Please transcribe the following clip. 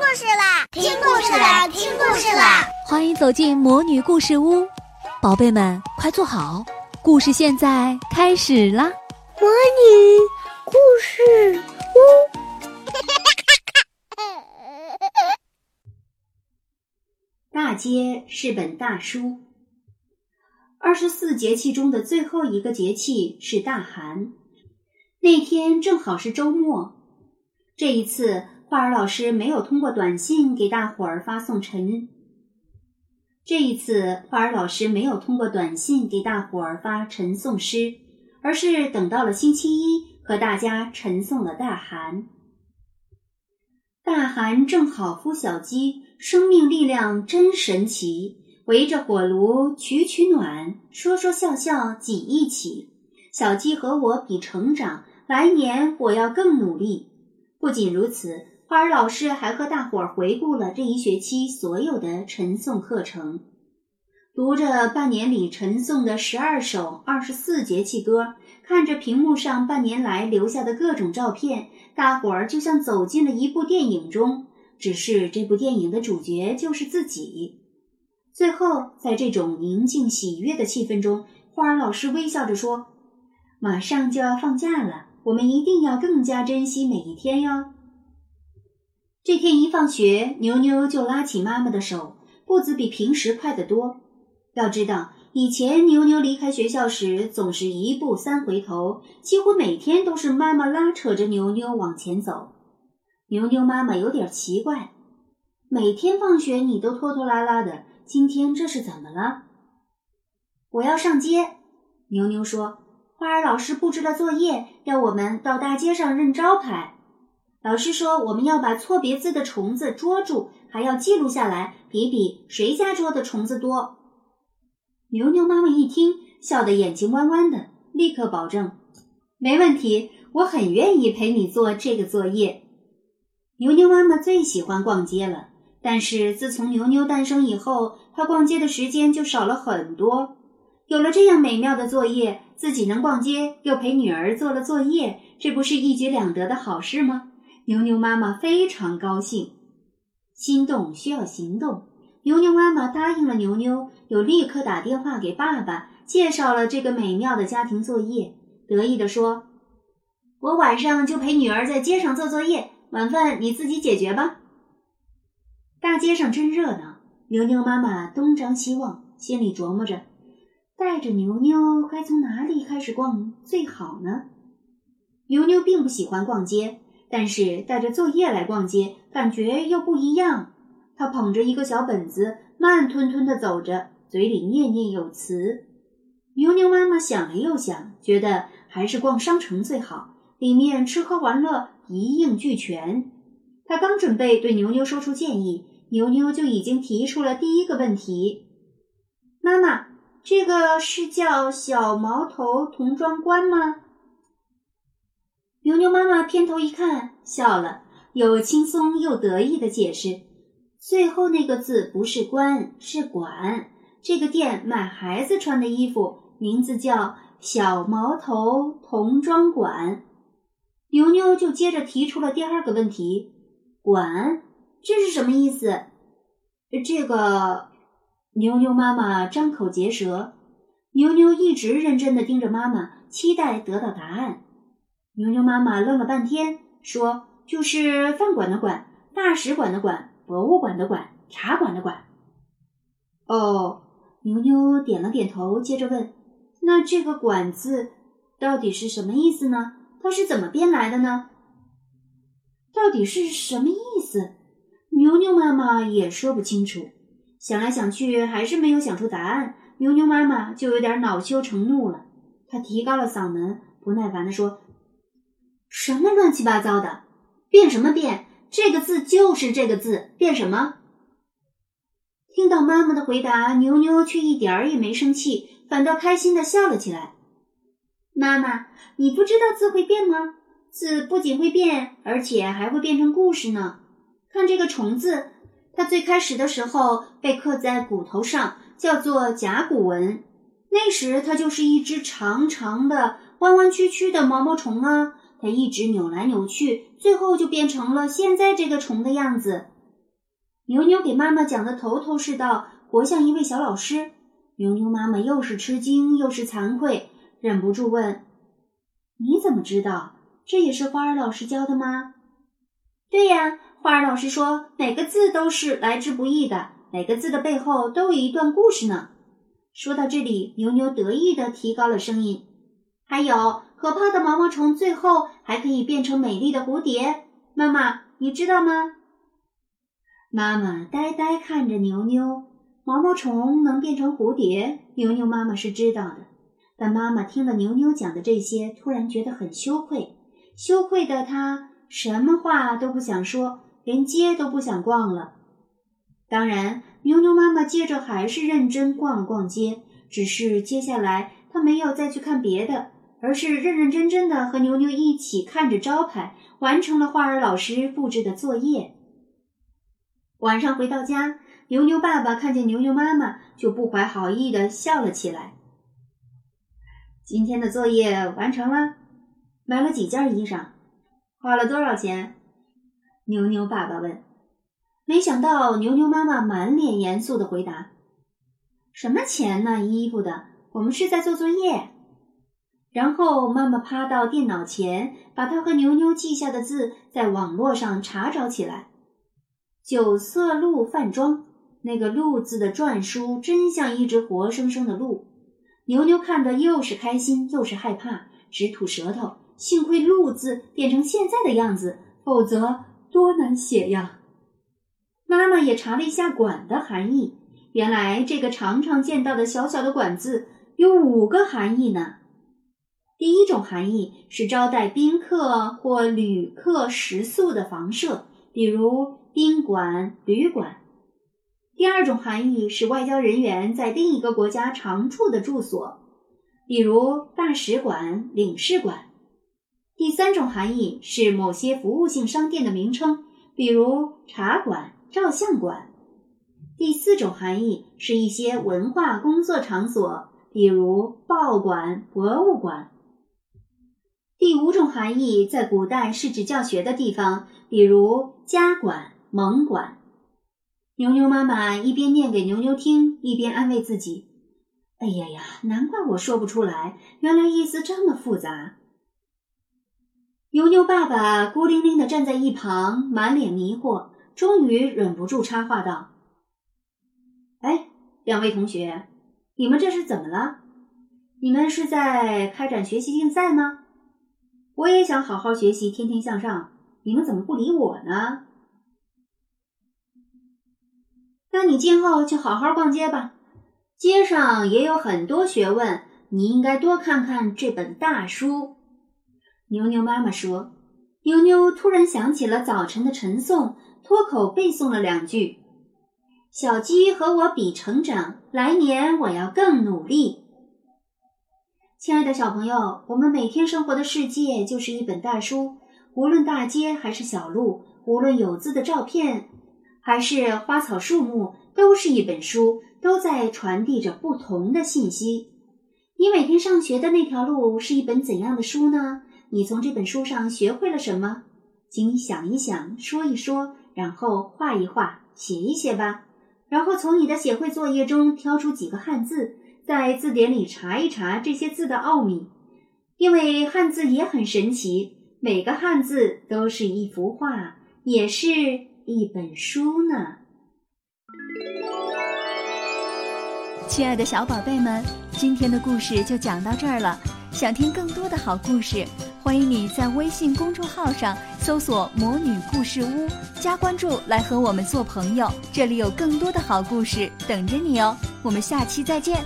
故事啦！听故事啦！听故事啦！欢迎走进魔女故事屋，宝贝们快坐好，故事现在开始啦！魔女故事屋，大街是本大书。二十四节气中的最后一个节气是大寒，那天正好是周末。这一次，花儿老师没有通过短信给大伙儿发送晨。这一次，花儿老师没有通过短信给大伙儿发晨诵诗，而是等到了星期一，和大家晨诵了大寒。大寒正好孵小鸡，生命力量真神奇。围着火炉取取暖，说说笑笑挤一起。小鸡和我比成长，来年我要更努力。不仅如此，花儿老师还和大伙儿回顾了这一学期所有的晨诵课程，读着半年里晨诵的十二首二十四节气歌，看着屏幕上半年来留下的各种照片，大伙儿就像走进了一部电影中，只是这部电影的主角就是自己。最后，在这种宁静喜悦的气氛中，花儿老师微笑着说：“马上就要放假了，我们一定要更加珍惜每一天哟。”这天一放学，牛牛就拉起妈妈的手，步子比平时快得多。要知道，以前牛牛离开学校时总是一步三回头，几乎每天都是妈妈拉扯着牛牛往前走。牛牛妈妈有点奇怪，每天放学你都拖拖拉拉的。今天这是怎么了？我要上街。牛牛说：“花儿老师布置了作业，要我们到大街上认招牌。老师说我们要把错别字的虫子捉住，还要记录下来，比比谁家捉的虫子多。”牛牛妈妈一听，笑得眼睛弯弯的，立刻保证：“没问题，我很愿意陪你做这个作业。”牛牛妈妈最喜欢逛街了。但是自从牛牛诞生以后，他逛街的时间就少了很多。有了这样美妙的作业，自己能逛街，又陪女儿做了作业，这不是一举两得的好事吗？牛牛妈妈非常高兴。心动需要行动，牛牛妈妈答应了牛牛，又立刻打电话给爸爸，介绍了这个美妙的家庭作业，得意地说：“我晚上就陪女儿在街上做作业，晚饭你自己解决吧。”大街上真热闹，牛牛妈妈东张西望，心里琢磨着，带着牛牛该从哪里开始逛最好呢？牛牛并不喜欢逛街，但是带着作业来逛街，感觉又不一样。他捧着一个小本子，慢吞吞地走着，嘴里念念有词。牛牛妈妈想了又想，觉得还是逛商城最好，里面吃喝玩乐一应俱全。他刚准备对牛牛说出建议。牛牛就已经提出了第一个问题：“妈妈，这个是叫小毛头童装官吗？”牛牛妈妈偏头一看，笑了，又轻松又得意的解释：“最后那个字不是官，是馆。这个店卖孩子穿的衣服，名字叫小毛头童装馆。”牛牛就接着提出了第二个问题：“馆。”这是什么意思？这个牛牛妈妈张口结舌，牛牛一直认真的盯着妈妈，期待得到答案。牛牛妈妈愣了半天，说：“就是饭馆的馆，大使馆的馆，博物馆的馆，茶馆的馆。”哦，牛牛点了点头，接着问：“那这个‘馆’字到底是什么意思呢？它是怎么编来的呢？到底是什么意思？”牛牛妈妈也说不清楚，想来想去还是没有想出答案。牛牛妈妈就有点恼羞成怒了，她提高了嗓门，不耐烦地说：“什么乱七八糟的，变什么变？这个字就是这个字，变什么？”听到妈妈的回答，牛牛却一点儿也没生气，反倒开心地笑了起来。妈妈，你不知道字会变吗？字不仅会变，而且还会变成故事呢。看这个虫字，它最开始的时候被刻在骨头上，叫做甲骨文。那时它就是一只长长的、弯弯曲曲的毛毛虫啊。它一直扭来扭去，最后就变成了现在这个虫的样子。牛牛给妈妈讲的头头是道，活像一位小老师。牛牛妈妈又是吃惊又是惭愧，忍不住问：“你怎么知道？这也是花儿老师教的吗？”“对呀，花儿老师说，每个字都是来之不易的，每个字的背后都有一段故事呢。”说到这里，牛牛得意地提高了声音：“还有，可怕的毛毛虫最后还可以变成美丽的蝴蝶。妈妈，你知道吗？”妈妈呆呆看着牛牛，毛毛虫能变成蝴蝶，牛牛妈妈是知道的。但妈妈听了牛牛讲的这些，突然觉得很羞愧，羞愧的她什么话都不想说，连街都不想逛了。当然，牛牛妈妈接着还是认真逛了逛街，只是接下来她没有再去看别的，而是认认真真的和牛牛一起看着招牌，完成了花儿老师布置的作业。晚上回到家，牛牛爸爸看见牛牛妈妈，就不怀好意的笑了起来。今天的作业完成了，买了几件衣裳，花了多少钱？牛牛爸爸问。没想到牛牛妈妈满脸严肃的回答：“什么钱呢？衣服的，我们是在做作业。”然后妈妈趴到电脑前，把她和牛牛记下的字在网络上查找起来。九色鹿饭庄，那个“鹿”字的篆书真像一只活生生的鹿。牛牛看得又是开心又是害怕，直吐舌头。幸亏“鹿”字变成现在的样子，否则多难写呀！妈妈也查了一下“馆”的含义，原来这个常常见到的小小的“馆”字有五个含义呢。第一种含义是招待宾客或旅客食宿的房舍，比如。宾馆、旅馆。第二种含义是外交人员在另一个国家常住的住所，比如大使馆、领事馆。第三种含义是某些服务性商店的名称，比如茶馆、照相馆。第四种含义是一些文化工作场所，比如报馆、博物馆。第五种含义在古代是指教学的地方，比如家馆。蒙馆，牛牛妈妈一边念给牛牛听，一边安慰自己：“哎呀呀，难怪我说不出来，原来意思这么复杂。”牛牛爸爸孤零零的站在一旁，满脸迷惑，终于忍不住插话道：“哎，两位同学，你们这是怎么了？你们是在开展学习竞赛吗？我也想好好学习，天天向上，你们怎么不理我呢？”那你今后就好好逛街吧，街上也有很多学问，你应该多看看这本大书。牛牛妈妈说。牛牛突然想起了早晨的晨诵，脱口背诵了两句：“小鸡和我比成长，来年我要更努力。”亲爱的小朋友，我们每天生活的世界就是一本大书，无论大街还是小路，无论有字的照片。还是花草树木，都是一本书，都在传递着不同的信息。你每天上学的那条路是一本怎样的书呢？你从这本书上学会了什么？请你想一想，说一说，然后画一画，写一写吧。然后从你的写会作业中挑出几个汉字，在字典里查一查这些字的奥秘，因为汉字也很神奇，每个汉字都是一幅画，也是。一本书呢，亲爱的小宝贝们，今天的故事就讲到这儿了。想听更多的好故事，欢迎你在微信公众号上搜索“魔女故事屋”，加关注来和我们做朋友。这里有更多的好故事等着你哦。我们下期再见。